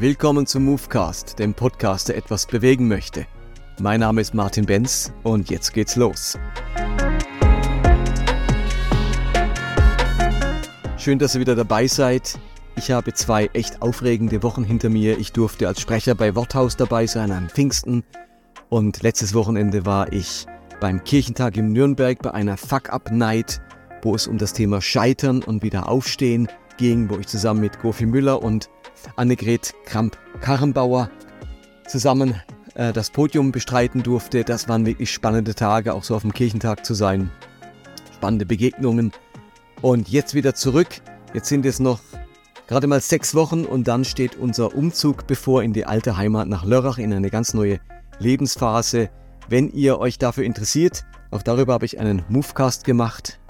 Willkommen zum Movecast, dem Podcast, der etwas bewegen möchte. Mein Name ist Martin Benz und jetzt geht's los. Schön, dass ihr wieder dabei seid. Ich habe zwei echt aufregende Wochen hinter mir. Ich durfte als Sprecher bei Worthaus dabei sein am Pfingsten und letztes Wochenende war ich beim Kirchentag in Nürnberg bei einer Fuck-Up-Night, wo es um das Thema Scheitern und wieder Aufstehen ging, wo ich zusammen mit Gofi Müller und Annegret Kramp-Karrenbauer zusammen äh, das Podium bestreiten durfte. Das waren wirklich spannende Tage, auch so auf dem Kirchentag zu sein. Spannende Begegnungen. Und jetzt wieder zurück. Jetzt sind es noch gerade mal sechs Wochen und dann steht unser Umzug bevor in die alte Heimat nach Lörrach in eine ganz neue Lebensphase. Wenn ihr euch dafür interessiert, auch darüber habe ich einen Movecast gemacht.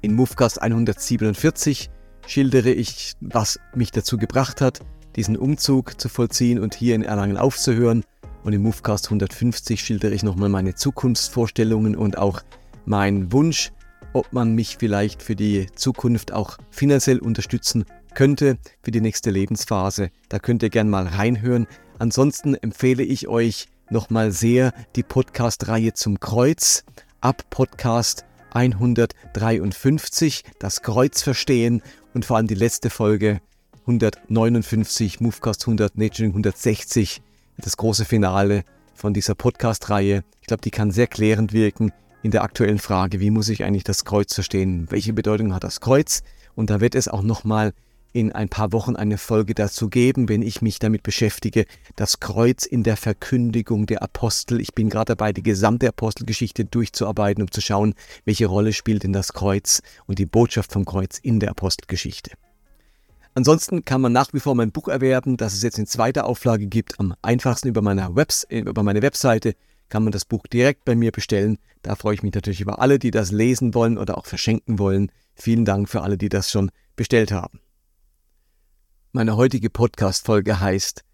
In Movecast 147 schildere ich, was mich dazu gebracht hat, diesen Umzug zu vollziehen und hier in Erlangen aufzuhören. Und im Movecast 150 schildere ich nochmal meine Zukunftsvorstellungen und auch meinen Wunsch, ob man mich vielleicht für die Zukunft auch finanziell unterstützen könnte für die nächste Lebensphase. Da könnt ihr gerne mal reinhören. Ansonsten empfehle ich euch nochmal sehr die Podcast-Reihe zum Kreuz ab Podcast 153, das Kreuz verstehen und vor allem die letzte Folge 159, Movecast 100, Naturing 160, das große Finale von dieser Podcast-Reihe. Ich glaube, die kann sehr klärend wirken in der aktuellen Frage, wie muss ich eigentlich das Kreuz verstehen? Welche Bedeutung hat das Kreuz? Und da wird es auch nochmal in ein paar Wochen eine Folge dazu geben, wenn ich mich damit beschäftige, das Kreuz in der Verkündigung der Apostel. Ich bin gerade dabei, die gesamte Apostelgeschichte durchzuarbeiten, um zu schauen, welche Rolle spielt denn das Kreuz und die Botschaft vom Kreuz in der Apostelgeschichte. Ansonsten kann man nach wie vor mein Buch erwerben, das es jetzt in zweiter Auflage gibt. Am einfachsten über, meiner Webs über meine Webseite kann man das Buch direkt bei mir bestellen. Da freue ich mich natürlich über alle, die das lesen wollen oder auch verschenken wollen. Vielen Dank für alle, die das schon bestellt haben. Meine heutige Podcast-Folge heißt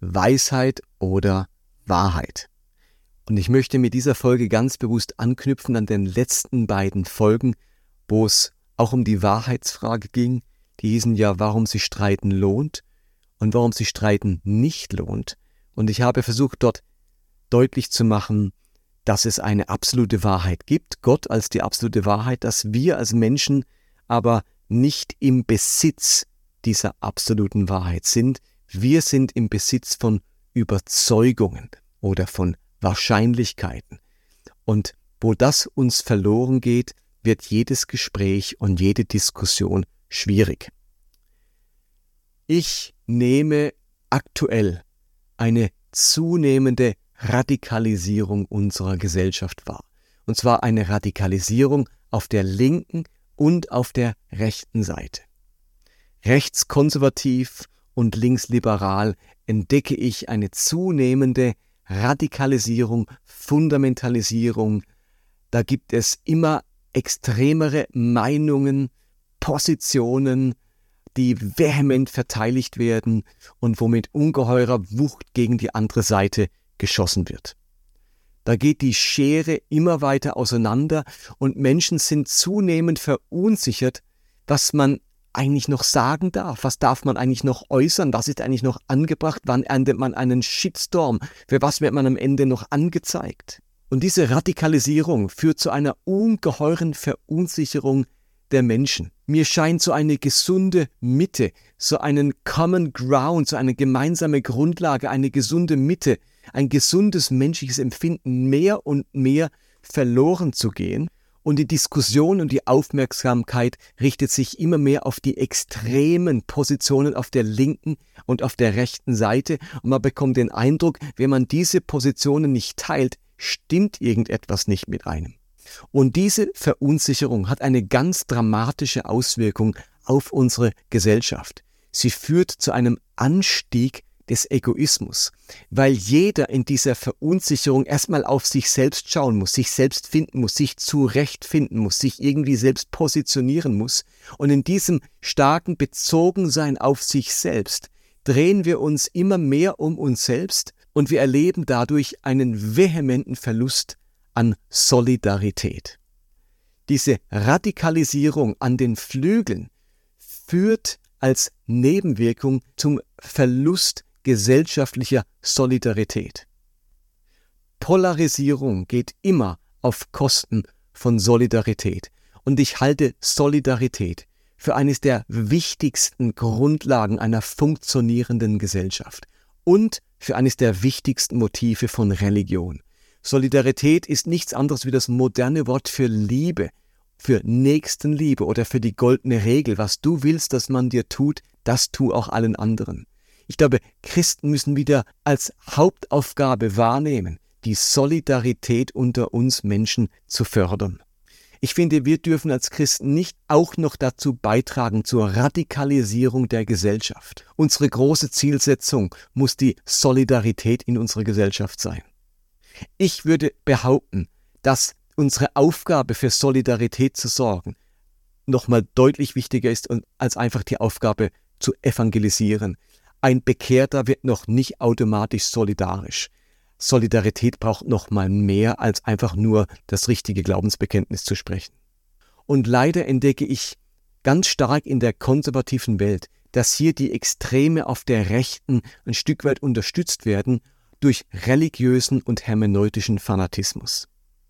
Weisheit oder Wahrheit. Und ich möchte mit dieser Folge ganz bewusst anknüpfen an den letzten beiden Folgen, wo es auch um die Wahrheitsfrage ging. Die hießen ja, warum sich streiten lohnt und warum sich streiten nicht lohnt. Und ich habe versucht, dort deutlich zu machen, dass es eine absolute Wahrheit gibt, Gott als die absolute Wahrheit, dass wir als Menschen aber nicht im Besitz dieser absoluten Wahrheit sind. Wir sind im Besitz von Überzeugungen oder von Wahrscheinlichkeiten. Und wo das uns verloren geht, wird jedes Gespräch und jede Diskussion schwierig. Ich nehme aktuell eine zunehmende Radikalisierung unserer Gesellschaft wahr. Und zwar eine Radikalisierung auf der linken und auf der rechten Seite rechtskonservativ und linksliberal entdecke ich eine zunehmende Radikalisierung, Fundamentalisierung. Da gibt es immer extremere Meinungen, Positionen, die vehement verteidigt werden und womit ungeheurer Wucht gegen die andere Seite geschossen wird. Da geht die Schere immer weiter auseinander und Menschen sind zunehmend verunsichert, was man eigentlich noch sagen darf? Was darf man eigentlich noch äußern? Was ist eigentlich noch angebracht? Wann erntet man einen Shitstorm? Für was wird man am Ende noch angezeigt? Und diese Radikalisierung führt zu einer ungeheuren Verunsicherung der Menschen. Mir scheint so eine gesunde Mitte, so einen Common Ground, so eine gemeinsame Grundlage, eine gesunde Mitte, ein gesundes menschliches Empfinden mehr und mehr verloren zu gehen und die Diskussion und die Aufmerksamkeit richtet sich immer mehr auf die extremen Positionen auf der linken und auf der rechten Seite und man bekommt den Eindruck, wenn man diese Positionen nicht teilt, stimmt irgendetwas nicht mit einem. Und diese Verunsicherung hat eine ganz dramatische Auswirkung auf unsere Gesellschaft. Sie führt zu einem Anstieg des Egoismus, weil jeder in dieser Verunsicherung erstmal auf sich selbst schauen muss, sich selbst finden muss, sich zurechtfinden muss, sich irgendwie selbst positionieren muss. Und in diesem starken Bezogensein auf sich selbst drehen wir uns immer mehr um uns selbst und wir erleben dadurch einen vehementen Verlust an Solidarität. Diese Radikalisierung an den Flügeln führt als Nebenwirkung zum Verlust gesellschaftlicher Solidarität. Polarisierung geht immer auf Kosten von Solidarität. Und ich halte Solidarität für eines der wichtigsten Grundlagen einer funktionierenden Gesellschaft und für eines der wichtigsten Motive von Religion. Solidarität ist nichts anderes wie das moderne Wort für Liebe, für Nächstenliebe oder für die goldene Regel. Was du willst, dass man dir tut, das tu auch allen anderen. Ich glaube, Christen müssen wieder als Hauptaufgabe wahrnehmen, die Solidarität unter uns Menschen zu fördern. Ich finde, wir dürfen als Christen nicht auch noch dazu beitragen zur Radikalisierung der Gesellschaft. Unsere große Zielsetzung muss die Solidarität in unserer Gesellschaft sein. Ich würde behaupten, dass unsere Aufgabe für Solidarität zu sorgen nochmal deutlich wichtiger ist als einfach die Aufgabe zu evangelisieren. Ein Bekehrter wird noch nicht automatisch solidarisch. Solidarität braucht noch mal mehr als einfach nur das richtige Glaubensbekenntnis zu sprechen. Und leider entdecke ich ganz stark in der konservativen Welt, dass hier die Extreme auf der Rechten ein Stück weit unterstützt werden durch religiösen und hermeneutischen Fanatismus.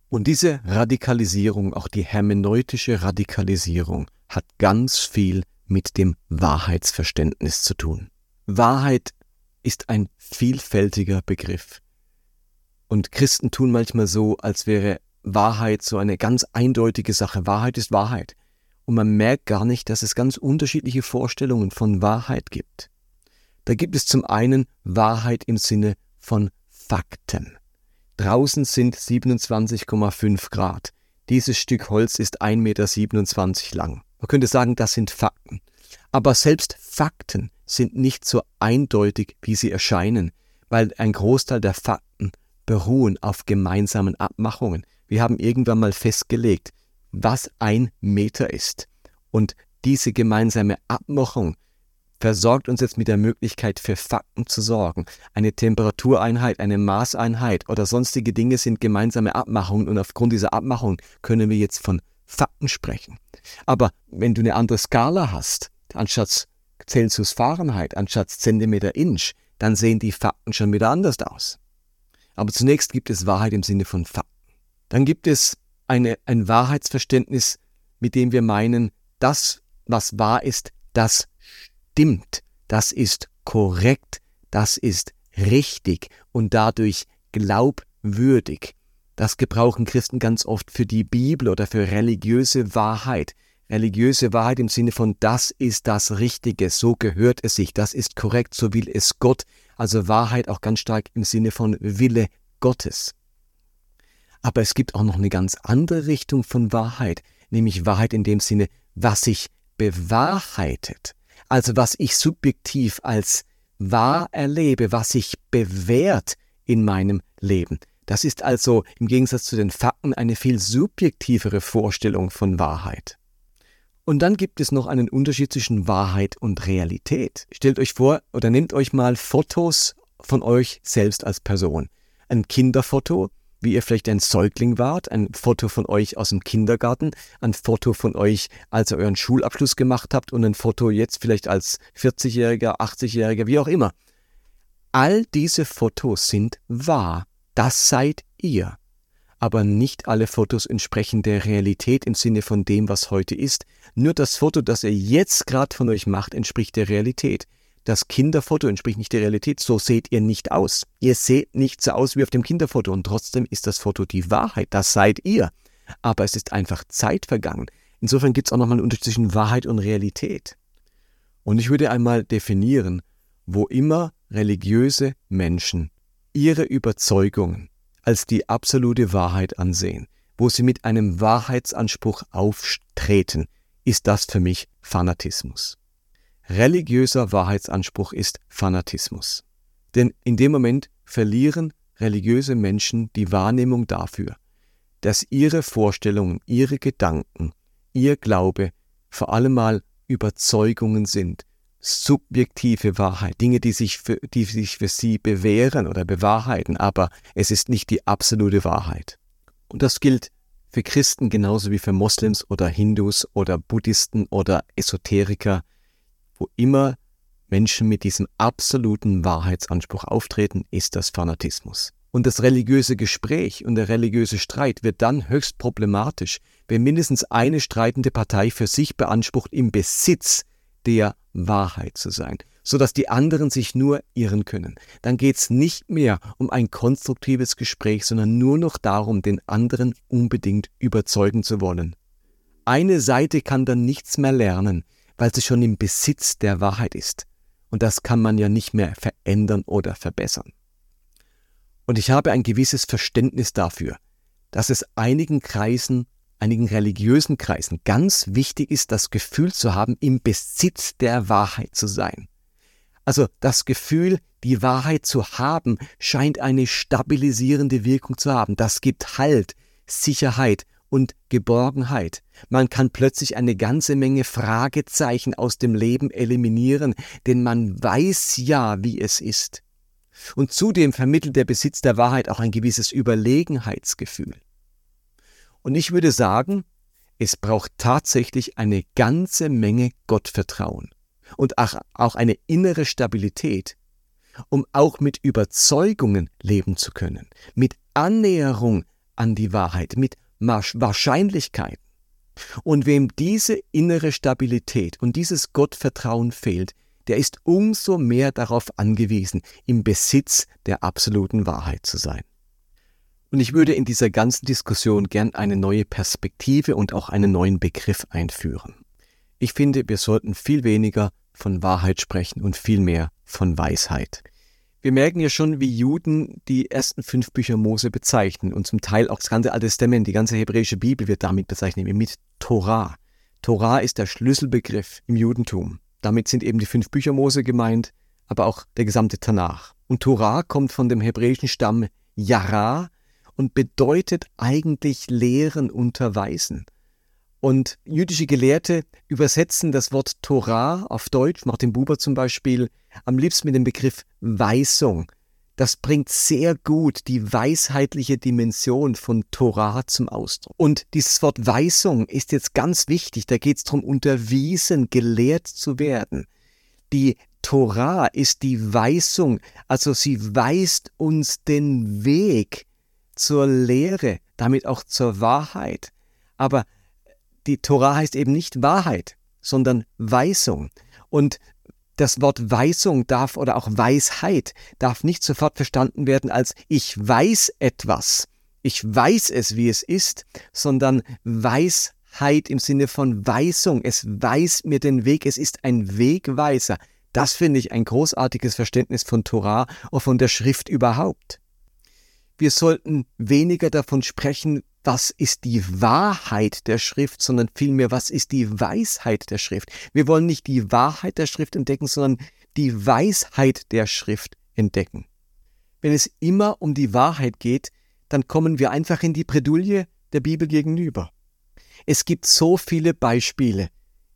Und diese Radikalisierung, auch die hermeneutische Radikalisierung, hat ganz viel mit dem Wahrheitsverständnis zu tun. Wahrheit ist ein vielfältiger Begriff. Und Christen tun manchmal so, als wäre Wahrheit so eine ganz eindeutige Sache. Wahrheit ist Wahrheit. Und man merkt gar nicht, dass es ganz unterschiedliche Vorstellungen von Wahrheit gibt. Da gibt es zum einen Wahrheit im Sinne von Fakten. Draußen sind 27,5 Grad. Dieses Stück Holz ist 1,27 Meter lang. Man könnte sagen, das sind Fakten. Aber selbst Fakten sind nicht so eindeutig, wie sie erscheinen, weil ein Großteil der Fakten beruhen auf gemeinsamen Abmachungen. Wir haben irgendwann mal festgelegt, was ein Meter ist. Und diese gemeinsame Abmachung versorgt uns jetzt mit der Möglichkeit, für Fakten zu sorgen. Eine Temperatureinheit, eine Maßeinheit oder sonstige Dinge sind gemeinsame Abmachungen und aufgrund dieser Abmachung können wir jetzt von Fakten sprechen. Aber wenn du eine andere Skala hast, anstatt Celsius Fahrenheit, anstatt Zentimeter Inch, dann sehen die Fakten schon wieder anders aus. Aber zunächst gibt es Wahrheit im Sinne von Fakten. Dann gibt es eine, ein Wahrheitsverständnis, mit dem wir meinen, das, was wahr ist, das stimmt, das ist korrekt, das ist richtig und dadurch glaubwürdig. Das gebrauchen Christen ganz oft für die Bibel oder für religiöse Wahrheit. Religiöse Wahrheit im Sinne von das ist das Richtige, so gehört es sich, das ist korrekt, so will es Gott, also Wahrheit auch ganz stark im Sinne von Wille Gottes. Aber es gibt auch noch eine ganz andere Richtung von Wahrheit, nämlich Wahrheit in dem Sinne, was sich bewahrheitet, also was ich subjektiv als wahr erlebe, was sich bewährt in meinem Leben. Das ist also im Gegensatz zu den Fakten eine viel subjektivere Vorstellung von Wahrheit. Und dann gibt es noch einen Unterschied zwischen Wahrheit und Realität. Stellt euch vor oder nehmt euch mal Fotos von euch selbst als Person. Ein Kinderfoto, wie ihr vielleicht ein Säugling wart, ein Foto von euch aus dem Kindergarten, ein Foto von euch, als ihr euren Schulabschluss gemacht habt und ein Foto jetzt vielleicht als 40-Jähriger, 80-Jähriger, wie auch immer. All diese Fotos sind wahr. Das seid ihr aber nicht alle Fotos entsprechen der Realität im Sinne von dem, was heute ist. Nur das Foto, das ihr jetzt gerade von euch macht, entspricht der Realität. Das Kinderfoto entspricht nicht der Realität, so seht ihr nicht aus. Ihr seht nicht so aus wie auf dem Kinderfoto und trotzdem ist das Foto die Wahrheit, das seid ihr. Aber es ist einfach Zeit vergangen. Insofern gibt es auch nochmal einen Unterschied zwischen Wahrheit und Realität. Und ich würde einmal definieren, wo immer religiöse Menschen ihre Überzeugungen als die absolute Wahrheit ansehen, wo sie mit einem Wahrheitsanspruch auftreten, ist das für mich Fanatismus. Religiöser Wahrheitsanspruch ist Fanatismus. Denn in dem Moment verlieren religiöse Menschen die Wahrnehmung dafür, dass ihre Vorstellungen, ihre Gedanken, ihr Glaube vor allem mal Überzeugungen sind, subjektive Wahrheit, Dinge, die sich, für, die sich für sie bewähren oder bewahrheiten, aber es ist nicht die absolute Wahrheit. Und das gilt für Christen genauso wie für Moslems oder Hindus oder Buddhisten oder Esoteriker, wo immer Menschen mit diesem absoluten Wahrheitsanspruch auftreten, ist das Fanatismus. Und das religiöse Gespräch und der religiöse Streit wird dann höchst problematisch, wenn mindestens eine streitende Partei für sich beansprucht, im Besitz der Wahrheit zu sein, sodass die anderen sich nur irren können. Dann geht es nicht mehr um ein konstruktives Gespräch, sondern nur noch darum, den anderen unbedingt überzeugen zu wollen. Eine Seite kann dann nichts mehr lernen, weil sie schon im Besitz der Wahrheit ist. Und das kann man ja nicht mehr verändern oder verbessern. Und ich habe ein gewisses Verständnis dafür, dass es einigen Kreisen, einigen religiösen Kreisen ganz wichtig ist, das Gefühl zu haben, im Besitz der Wahrheit zu sein. Also das Gefühl, die Wahrheit zu haben, scheint eine stabilisierende Wirkung zu haben. Das gibt Halt, Sicherheit und Geborgenheit. Man kann plötzlich eine ganze Menge Fragezeichen aus dem Leben eliminieren, denn man weiß ja, wie es ist. Und zudem vermittelt der Besitz der Wahrheit auch ein gewisses Überlegenheitsgefühl. Und ich würde sagen, es braucht tatsächlich eine ganze Menge Gottvertrauen und auch eine innere Stabilität, um auch mit Überzeugungen leben zu können, mit Annäherung an die Wahrheit, mit Wahrscheinlichkeiten. Und wem diese innere Stabilität und dieses Gottvertrauen fehlt, der ist umso mehr darauf angewiesen, im Besitz der absoluten Wahrheit zu sein. Und ich würde in dieser ganzen Diskussion gern eine neue Perspektive und auch einen neuen Begriff einführen. Ich finde, wir sollten viel weniger von Wahrheit sprechen und viel mehr von Weisheit. Wir merken ja schon, wie Juden die ersten fünf Bücher Mose bezeichnen und zum Teil auch das ganze Alte Testament, die ganze hebräische Bibel wird damit bezeichnet, mit Torah. Torah ist der Schlüsselbegriff im Judentum. Damit sind eben die fünf Bücher Mose gemeint, aber auch der gesamte Tanach. Und Torah kommt von dem hebräischen Stamm Yara und bedeutet eigentlich Lehren, Unterweisen. Und jüdische Gelehrte übersetzen das Wort Torah auf Deutsch, Martin Buber zum Beispiel, am liebsten mit dem Begriff Weisung. Das bringt sehr gut die weisheitliche Dimension von Torah zum Ausdruck. Und dieses Wort Weisung ist jetzt ganz wichtig. Da geht es darum, unterwiesen, gelehrt zu werden. Die Torah ist die Weisung, also sie weist uns den Weg zur Lehre, damit auch zur Wahrheit. Aber die Tora heißt eben nicht Wahrheit, sondern Weisung. Und das Wort Weisung darf oder auch Weisheit darf nicht sofort verstanden werden als ich weiß etwas, ich weiß es, wie es ist, sondern Weisheit im Sinne von Weisung. Es weiß mir den Weg, es ist ein Wegweiser. Das finde ich ein großartiges Verständnis von Torah und von der Schrift überhaupt. Wir sollten weniger davon sprechen, was ist die Wahrheit der Schrift, sondern vielmehr, was ist die Weisheit der Schrift. Wir wollen nicht die Wahrheit der Schrift entdecken, sondern die Weisheit der Schrift entdecken. Wenn es immer um die Wahrheit geht, dann kommen wir einfach in die Bredouille der Bibel gegenüber. Es gibt so viele Beispiele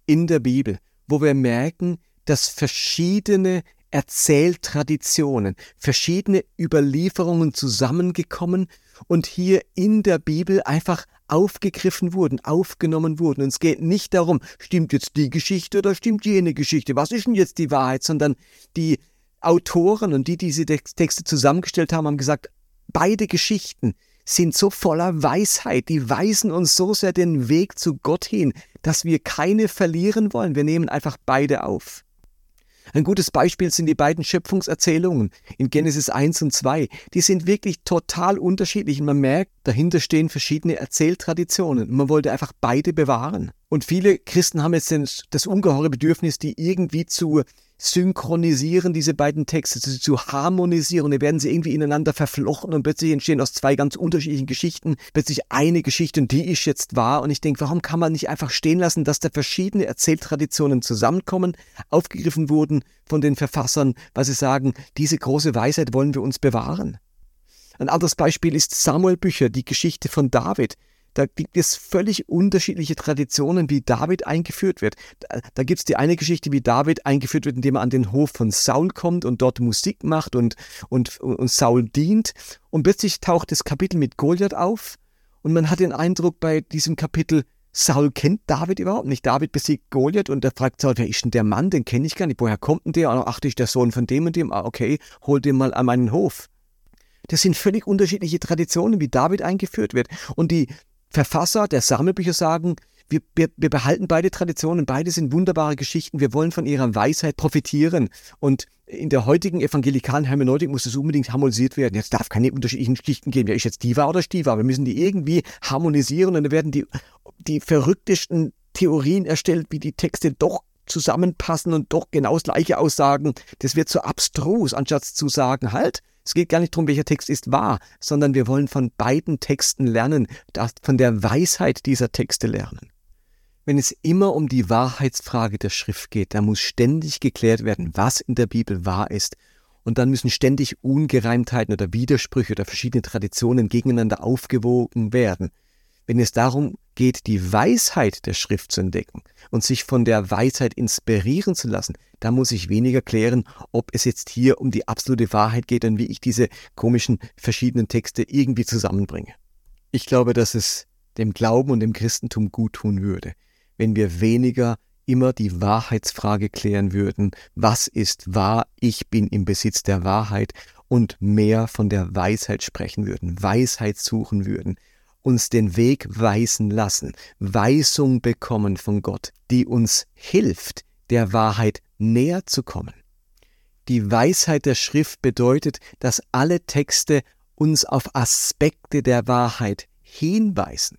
in der Bibel, wo wir merken, dass verschiedene Erzähltraditionen, verschiedene Überlieferungen zusammengekommen und hier in der Bibel einfach aufgegriffen wurden, aufgenommen wurden. Und es geht nicht darum, stimmt jetzt die Geschichte oder stimmt jene Geschichte, was ist denn jetzt die Wahrheit, sondern die Autoren und die, die diese Texte zusammengestellt haben, haben gesagt, beide Geschichten sind so voller Weisheit, die weisen uns so sehr den Weg zu Gott hin, dass wir keine verlieren wollen. Wir nehmen einfach beide auf. Ein gutes Beispiel sind die beiden Schöpfungserzählungen in Genesis 1 und 2. Die sind wirklich total unterschiedlich und man merkt, dahinter stehen verschiedene Erzähltraditionen man wollte einfach beide bewahren. Und viele Christen haben jetzt das ungeheure Bedürfnis, die irgendwie zu synchronisieren, diese beiden Texte, zu, zu harmonisieren. Da werden sie irgendwie ineinander verflochten und plötzlich entstehen aus zwei ganz unterschiedlichen Geschichten plötzlich eine Geschichte und die ist jetzt wahr. Und ich denke, warum kann man nicht einfach stehen lassen, dass da verschiedene Erzähltraditionen zusammenkommen, aufgegriffen wurden von den Verfassern, weil sie sagen, diese große Weisheit wollen wir uns bewahren. Ein anderes Beispiel ist Samuel Bücher, die Geschichte von David. Da gibt es völlig unterschiedliche Traditionen, wie David eingeführt wird. Da, da gibt es die eine Geschichte, wie David eingeführt wird, indem er an den Hof von Saul kommt und dort Musik macht und, und, und Saul dient. Und plötzlich taucht das Kapitel mit Goliath auf und man hat den Eindruck bei diesem Kapitel, Saul kennt David überhaupt nicht. David besiegt Goliath und er fragt Saul, wer ist denn der Mann? Den kenne ich gar nicht. Woher kommt denn der? Ach, das ist der Sohn von dem und dem. Ah, okay, hol den mal an meinen Hof. Das sind völlig unterschiedliche Traditionen, wie David eingeführt wird. Und die Verfasser der Sammelbücher sagen, wir, wir, wir, behalten beide Traditionen, beide sind wunderbare Geschichten, wir wollen von ihrer Weisheit profitieren. Und in der heutigen evangelikalen Hermeneutik muss es unbedingt harmonisiert werden. Jetzt darf keine unterschiedlichen Geschichten geben. Ja, ist jetzt Diva oder Stiva? Wir müssen die irgendwie harmonisieren und dann werden die, die verrücktesten Theorien erstellt, wie die Texte doch zusammenpassen und doch genau das gleiche aussagen. Das wird so abstrus, anstatt zu sagen, halt, es geht gar nicht darum, welcher Text ist wahr, sondern wir wollen von beiden Texten lernen, von der Weisheit dieser Texte lernen. Wenn es immer um die Wahrheitsfrage der Schrift geht, dann muss ständig geklärt werden, was in der Bibel wahr ist. Und dann müssen ständig Ungereimtheiten oder Widersprüche oder verschiedene Traditionen gegeneinander aufgewogen werden. Wenn es darum geht, die Weisheit der Schrift zu entdecken und sich von der Weisheit inspirieren zu lassen, da muss ich weniger klären, ob es jetzt hier um die absolute Wahrheit geht und wie ich diese komischen verschiedenen Texte irgendwie zusammenbringe. Ich glaube, dass es dem Glauben und dem Christentum gut tun würde, wenn wir weniger immer die Wahrheitsfrage klären würden, was ist wahr, ich bin im Besitz der Wahrheit und mehr von der Weisheit sprechen würden, Weisheit suchen würden, uns den Weg weisen lassen, Weisung bekommen von Gott, die uns hilft, der Wahrheit näher zu kommen. Die Weisheit der Schrift bedeutet, dass alle Texte uns auf Aspekte der Wahrheit hinweisen.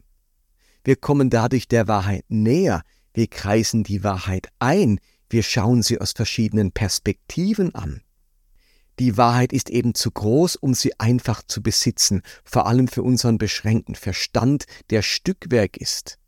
Wir kommen dadurch der Wahrheit näher, wir kreisen die Wahrheit ein, wir schauen sie aus verschiedenen Perspektiven an. Die Wahrheit ist eben zu groß, um sie einfach zu besitzen, vor allem für unseren beschränkten Verstand, der Stückwerk ist.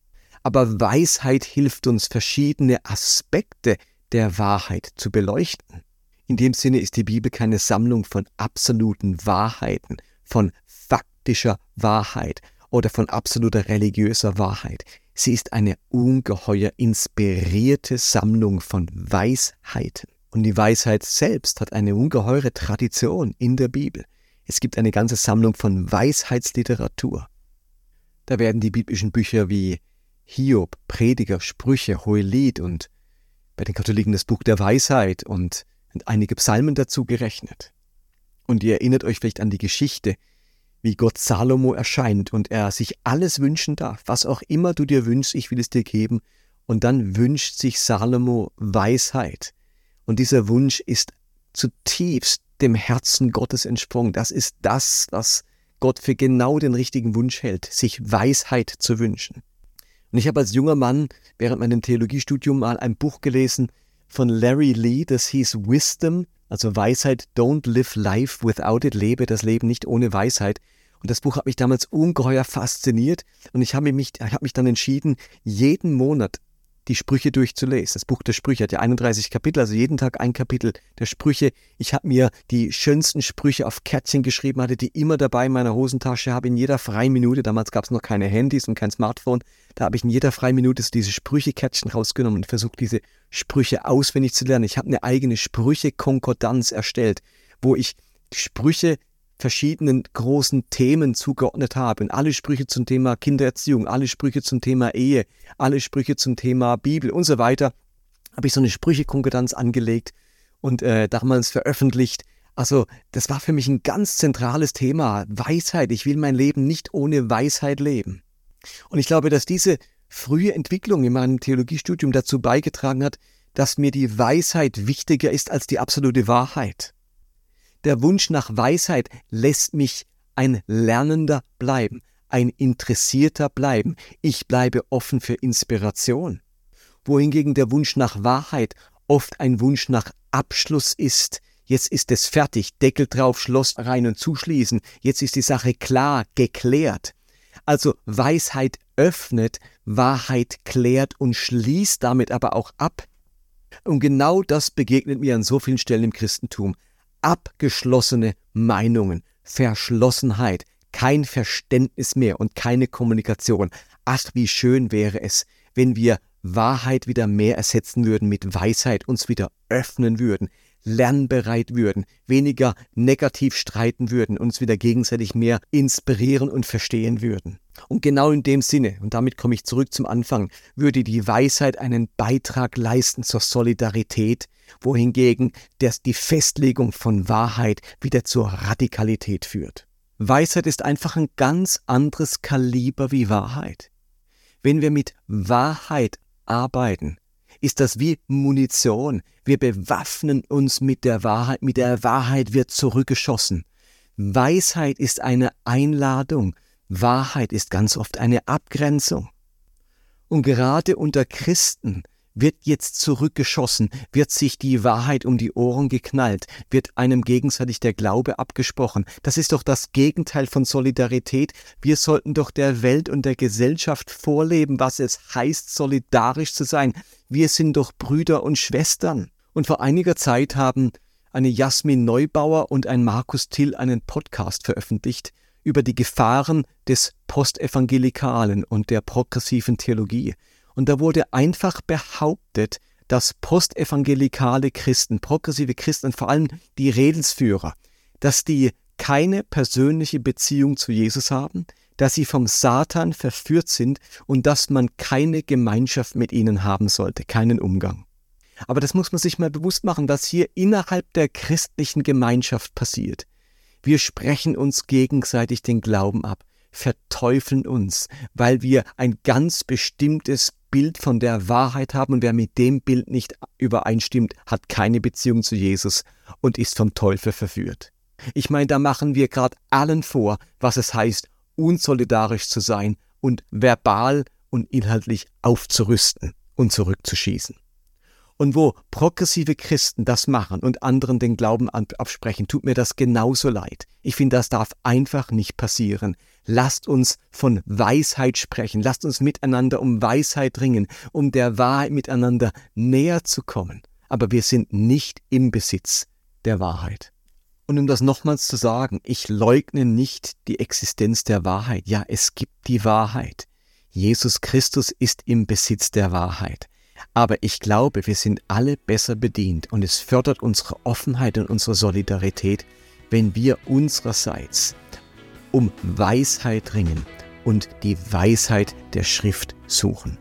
Aber Weisheit hilft uns, verschiedene Aspekte der Wahrheit zu beleuchten. In dem Sinne ist die Bibel keine Sammlung von absoluten Wahrheiten, von faktischer Wahrheit, oder von absoluter religiöser Wahrheit. Sie ist eine ungeheuer inspirierte Sammlung von Weisheiten. Und die Weisheit selbst hat eine ungeheure Tradition in der Bibel. Es gibt eine ganze Sammlung von Weisheitsliteratur. Da werden die biblischen Bücher wie Hiob, Prediger, Sprüche, Hohelied und bei den Katholiken das Buch der Weisheit und einige Psalmen dazu gerechnet. Und ihr erinnert euch vielleicht an die Geschichte, wie Gott Salomo erscheint und er sich alles wünschen darf, was auch immer du dir wünschst, ich will es dir geben. Und dann wünscht sich Salomo Weisheit. Und dieser Wunsch ist zutiefst dem Herzen Gottes entsprungen. Das ist das, was Gott für genau den richtigen Wunsch hält, sich Weisheit zu wünschen. Und ich habe als junger Mann während meinem Theologiestudium mal ein Buch gelesen von Larry Lee, das hieß Wisdom, also Weisheit, Don't Live Life Without It, lebe das Leben nicht ohne Weisheit. Und das Buch hat mich damals ungeheuer fasziniert und ich habe mich, hab mich dann entschieden, jeden Monat die Sprüche durchzulesen. Das Buch der Sprüche hat ja 31 Kapitel, also jeden Tag ein Kapitel der Sprüche. Ich habe mir die schönsten Sprüche auf Kärtchen geschrieben, hatte die immer dabei in meiner Hosentasche, habe in jeder freien Minute, damals gab es noch keine Handys und kein Smartphone, da habe ich in jeder freien Minute diese Sprüche-Kärtchen rausgenommen und versucht, diese Sprüche auswendig zu lernen. Ich habe eine eigene Sprüche-Konkordanz erstellt, wo ich Sprüche verschiedenen großen Themen zugeordnet habe. Und alle Sprüche zum Thema Kindererziehung, alle Sprüche zum Thema Ehe, alle Sprüche zum Thema Bibel und so weiter, habe ich so eine Sprüchekonkordanz angelegt und äh, damals veröffentlicht. Also das war für mich ein ganz zentrales Thema. Weisheit. Ich will mein Leben nicht ohne Weisheit leben. Und ich glaube, dass diese frühe Entwicklung in meinem Theologiestudium dazu beigetragen hat, dass mir die Weisheit wichtiger ist als die absolute Wahrheit. Der Wunsch nach Weisheit lässt mich ein Lernender bleiben, ein Interessierter bleiben. Ich bleibe offen für Inspiration. Wohingegen der Wunsch nach Wahrheit oft ein Wunsch nach Abschluss ist. Jetzt ist es fertig, Deckel drauf, Schloss rein und zuschließen. Jetzt ist die Sache klar, geklärt. Also Weisheit öffnet, Wahrheit klärt und schließt damit aber auch ab. Und genau das begegnet mir an so vielen Stellen im Christentum abgeschlossene Meinungen, Verschlossenheit, kein Verständnis mehr und keine Kommunikation. Ach, wie schön wäre es, wenn wir Wahrheit wieder mehr ersetzen würden mit Weisheit, uns wieder öffnen würden, lernbereit würden, weniger negativ streiten würden, uns wieder gegenseitig mehr inspirieren und verstehen würden. Und genau in dem Sinne, und damit komme ich zurück zum Anfang, würde die Weisheit einen Beitrag leisten zur Solidarität, wohingegen das die Festlegung von Wahrheit wieder zur Radikalität führt. Weisheit ist einfach ein ganz anderes Kaliber wie Wahrheit. Wenn wir mit Wahrheit arbeiten, ist das wie Munition. Wir bewaffnen uns mit der Wahrheit, mit der Wahrheit wird zurückgeschossen. Weisheit ist eine Einladung, Wahrheit ist ganz oft eine Abgrenzung. Und gerade unter Christen wird jetzt zurückgeschossen, wird sich die Wahrheit um die Ohren geknallt, wird einem gegenseitig der Glaube abgesprochen. Das ist doch das Gegenteil von Solidarität. Wir sollten doch der Welt und der Gesellschaft vorleben, was es heißt, solidarisch zu sein. Wir sind doch Brüder und Schwestern. Und vor einiger Zeit haben eine Jasmin Neubauer und ein Markus Till einen Podcast veröffentlicht über die Gefahren des Postevangelikalen und der progressiven Theologie. Und da wurde einfach behauptet, dass postevangelikale Christen, progressive Christen und vor allem die Redelsführer, dass die keine persönliche Beziehung zu Jesus haben, dass sie vom Satan verführt sind und dass man keine Gemeinschaft mit ihnen haben sollte, keinen Umgang. Aber das muss man sich mal bewusst machen, was hier innerhalb der christlichen Gemeinschaft passiert. Wir sprechen uns gegenseitig den Glauben ab, verteufeln uns, weil wir ein ganz bestimmtes Bild von der Wahrheit haben und wer mit dem Bild nicht übereinstimmt, hat keine Beziehung zu Jesus und ist vom Teufel verführt. Ich meine, da machen wir gerade allen vor, was es heißt, unsolidarisch zu sein und verbal und inhaltlich aufzurüsten und zurückzuschießen. Und wo progressive Christen das machen und anderen den Glauben absprechen, tut mir das genauso leid. Ich finde, das darf einfach nicht passieren. Lasst uns von Weisheit sprechen. Lasst uns miteinander um Weisheit ringen, um der Wahrheit miteinander näher zu kommen. Aber wir sind nicht im Besitz der Wahrheit. Und um das nochmals zu sagen, ich leugne nicht die Existenz der Wahrheit. Ja, es gibt die Wahrheit. Jesus Christus ist im Besitz der Wahrheit. Aber ich glaube, wir sind alle besser bedient und es fördert unsere Offenheit und unsere Solidarität, wenn wir unsererseits um Weisheit ringen und die Weisheit der Schrift suchen.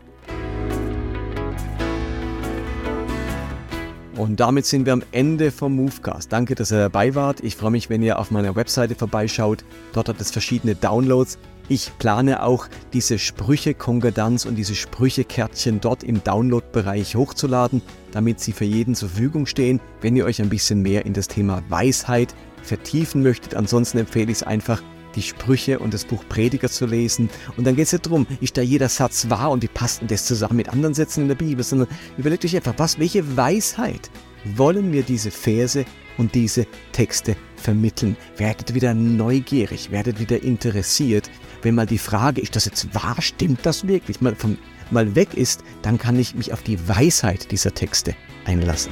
Und damit sind wir am Ende vom Movecast. Danke, dass ihr dabei wart. Ich freue mich, wenn ihr auf meiner Webseite vorbeischaut. Dort hat es verschiedene Downloads. Ich plane auch diese Sprüche-Konkordanz und diese Sprüche-Kärtchen dort im Download-Bereich hochzuladen, damit sie für jeden zur Verfügung stehen, wenn ihr euch ein bisschen mehr in das Thema Weisheit vertiefen möchtet. Ansonsten empfehle ich es einfach, die Sprüche und das Buch Prediger zu lesen. Und dann geht es nicht darum, ist da jeder Satz wahr und wie passt denn das zusammen mit anderen Sätzen in der Bibel, sondern überlegt euch einfach, was, welche Weisheit wollen wir diese Verse und diese Texte vermitteln? Werdet wieder neugierig, werdet wieder interessiert wenn mal die Frage, ist das jetzt wahr, stimmt das wirklich, mal, vom, mal weg ist, dann kann ich mich auf die Weisheit dieser Texte einlassen.